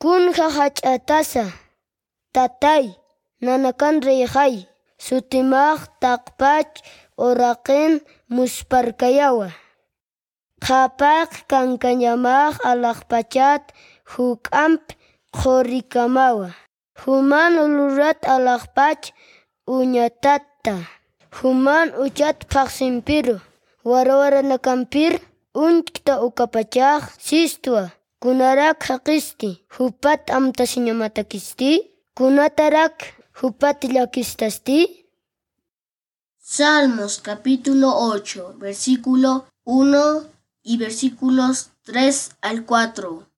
Kunja hach'atasa, tatay, nanakan reyhay, sutimaj taqpach oraqin musparkayawa. Qhapaq kankañamaj alaqpachat huk'amp qhurikamawa. Human ulurat alaqpach uñatata. Human uchat paqsimpiru. Warwaranakanpir unchkta ukapachaq sistwa. Kunarak haqisti. Hupat amtasiñamatakisti. Kunatarak hupat llakistasti. Salmos capítulo 8, versículo 1 y versículos 3 al 4.